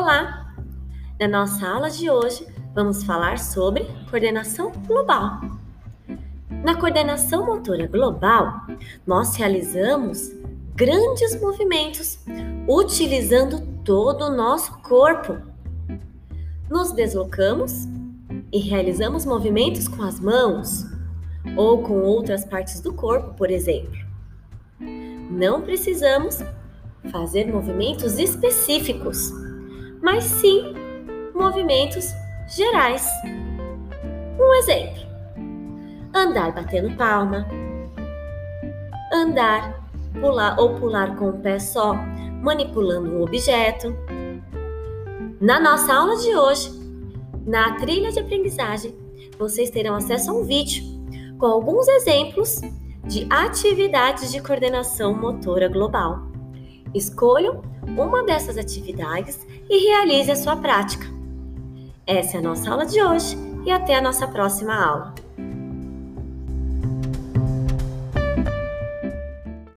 Olá! Na nossa aula de hoje, vamos falar sobre coordenação global. Na coordenação motora global, nós realizamos grandes movimentos utilizando todo o nosso corpo. Nos deslocamos e realizamos movimentos com as mãos ou com outras partes do corpo, por exemplo. Não precisamos fazer movimentos específicos mas sim movimentos gerais. Um exemplo: andar batendo palma, andar, pular ou pular com o pé só, manipulando um objeto. Na nossa aula de hoje, na trilha de aprendizagem, vocês terão acesso a um vídeo com alguns exemplos de atividades de coordenação motora global. Escolham uma dessas atividades e realize a sua prática. Essa é a nossa aula de hoje e até a nossa próxima aula.